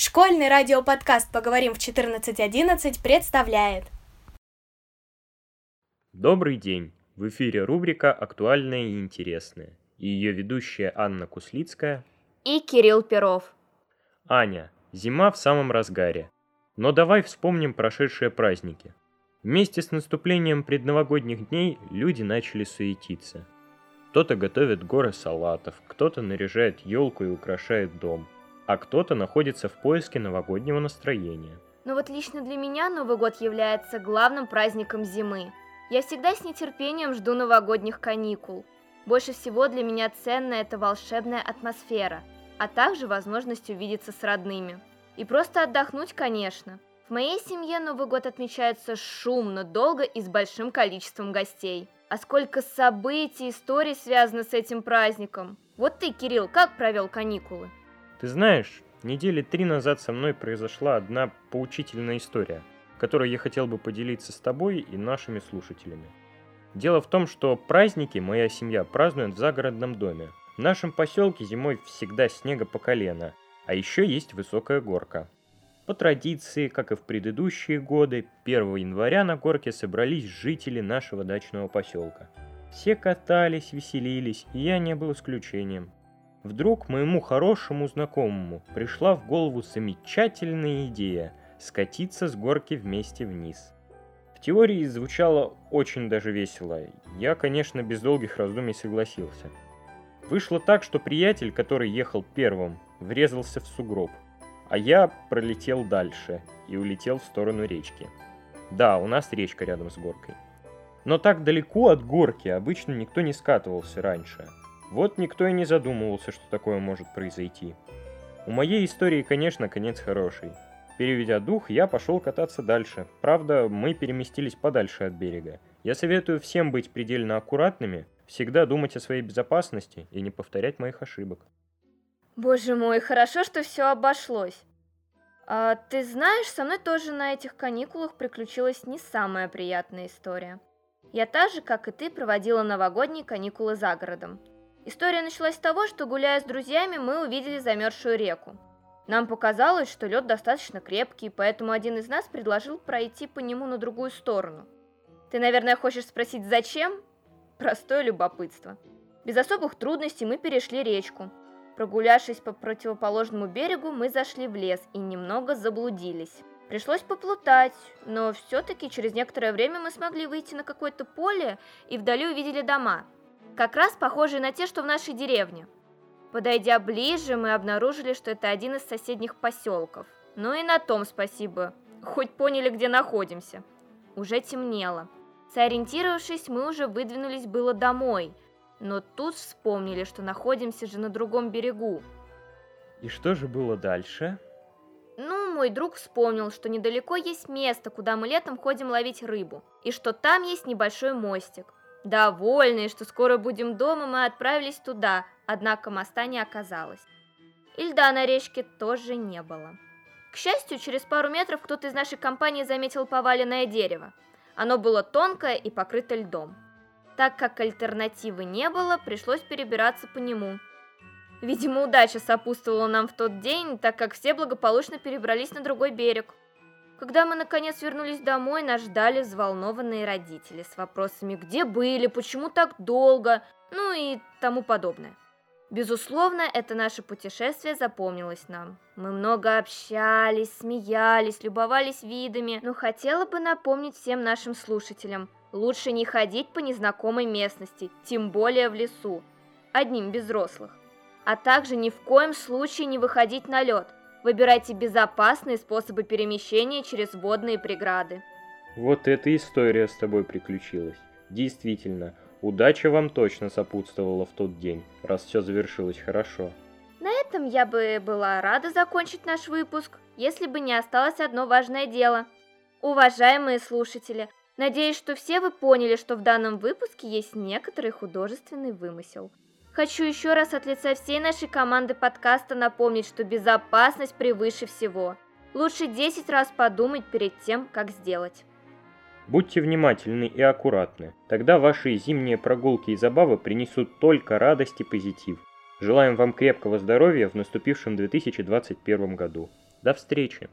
Школьный радиоподкаст «Поговорим в 14.11» представляет Добрый день! В эфире рубрика «Актуальное и интересное» и ее ведущая Анна Куслицкая и Кирилл Перов. Аня, зима в самом разгаре. Но давай вспомним прошедшие праздники. Вместе с наступлением предновогодних дней люди начали суетиться. Кто-то готовит горы салатов, кто-то наряжает елку и украшает дом – а кто-то находится в поиске новогоднего настроения. Но вот лично для меня Новый год является главным праздником зимы. Я всегда с нетерпением жду новогодних каникул. Больше всего для меня ценна эта волшебная атмосфера, а также возможность увидеться с родными. И просто отдохнуть, конечно. В моей семье Новый год отмечается шумно, долго и с большим количеством гостей. А сколько событий, историй связано с этим праздником. Вот ты, Кирилл, как провел каникулы? Ты знаешь, недели три назад со мной произошла одна поучительная история, которой я хотел бы поделиться с тобой и нашими слушателями. Дело в том, что праздники моя семья празднует в загородном доме. В нашем поселке зимой всегда снега по колено, а еще есть высокая горка. По традиции, как и в предыдущие годы, 1 января на горке собрались жители нашего дачного поселка. Все катались, веселились, и я не был исключением. Вдруг моему хорошему знакомому пришла в голову замечательная идея скатиться с горки вместе вниз. В теории звучало очень даже весело. Я, конечно, без долгих раздумий согласился. Вышло так, что приятель, который ехал первым, врезался в сугроб, а я пролетел дальше и улетел в сторону речки. Да, у нас речка рядом с горкой. Но так далеко от горки обычно никто не скатывался раньше – вот никто и не задумывался, что такое может произойти. У моей истории, конечно, конец хороший. Переведя дух, я пошел кататься дальше. Правда, мы переместились подальше от берега. Я советую всем быть предельно аккуратными, всегда думать о своей безопасности и не повторять моих ошибок. Боже мой, хорошо, что все обошлось. А ты знаешь, со мной тоже на этих каникулах приключилась не самая приятная история. Я так же, как и ты, проводила новогодние каникулы за городом. История началась с того, что гуляя с друзьями, мы увидели замерзшую реку. Нам показалось, что лед достаточно крепкий, поэтому один из нас предложил пройти по нему на другую сторону. Ты, наверное, хочешь спросить, зачем? Простое любопытство. Без особых трудностей мы перешли речку. Прогулявшись по противоположному берегу, мы зашли в лес и немного заблудились. Пришлось поплутать, но все-таки через некоторое время мы смогли выйти на какое-то поле и вдали увидели дома – как раз похожие на те, что в нашей деревне. Подойдя ближе, мы обнаружили, что это один из соседних поселков. Ну и на том спасибо, хоть поняли, где находимся. Уже темнело. Сориентировавшись, мы уже выдвинулись было домой, но тут вспомнили, что находимся же на другом берегу. И что же было дальше? Ну, мой друг вспомнил, что недалеко есть место, куда мы летом ходим ловить рыбу, и что там есть небольшой мостик. Довольные, что скоро будем дома, мы отправились туда, однако моста не оказалось. И льда на речке тоже не было. К счастью, через пару метров кто-то из нашей компании заметил поваленное дерево. Оно было тонкое и покрыто льдом. Так как альтернативы не было, пришлось перебираться по нему. Видимо, удача сопутствовала нам в тот день, так как все благополучно перебрались на другой берег. Когда мы наконец вернулись домой, нас ждали взволнованные родители с вопросами «Где были?», «Почему так долго?», ну и тому подобное. Безусловно, это наше путешествие запомнилось нам. Мы много общались, смеялись, любовались видами, но хотела бы напомнить всем нашим слушателям, лучше не ходить по незнакомой местности, тем более в лесу, одним без взрослых. А также ни в коем случае не выходить на лед, Выбирайте безопасные способы перемещения через водные преграды. Вот эта история с тобой приключилась. Действительно, удача вам точно сопутствовала в тот день, раз все завершилось хорошо. На этом я бы была рада закончить наш выпуск, если бы не осталось одно важное дело. Уважаемые слушатели, надеюсь, что все вы поняли, что в данном выпуске есть некоторый художественный вымысел – Хочу еще раз от лица всей нашей команды подкаста напомнить, что безопасность превыше всего. Лучше 10 раз подумать перед тем, как сделать. Будьте внимательны и аккуратны. Тогда ваши зимние прогулки и забавы принесут только радость и позитив. Желаем вам крепкого здоровья в наступившем 2021 году. До встречи!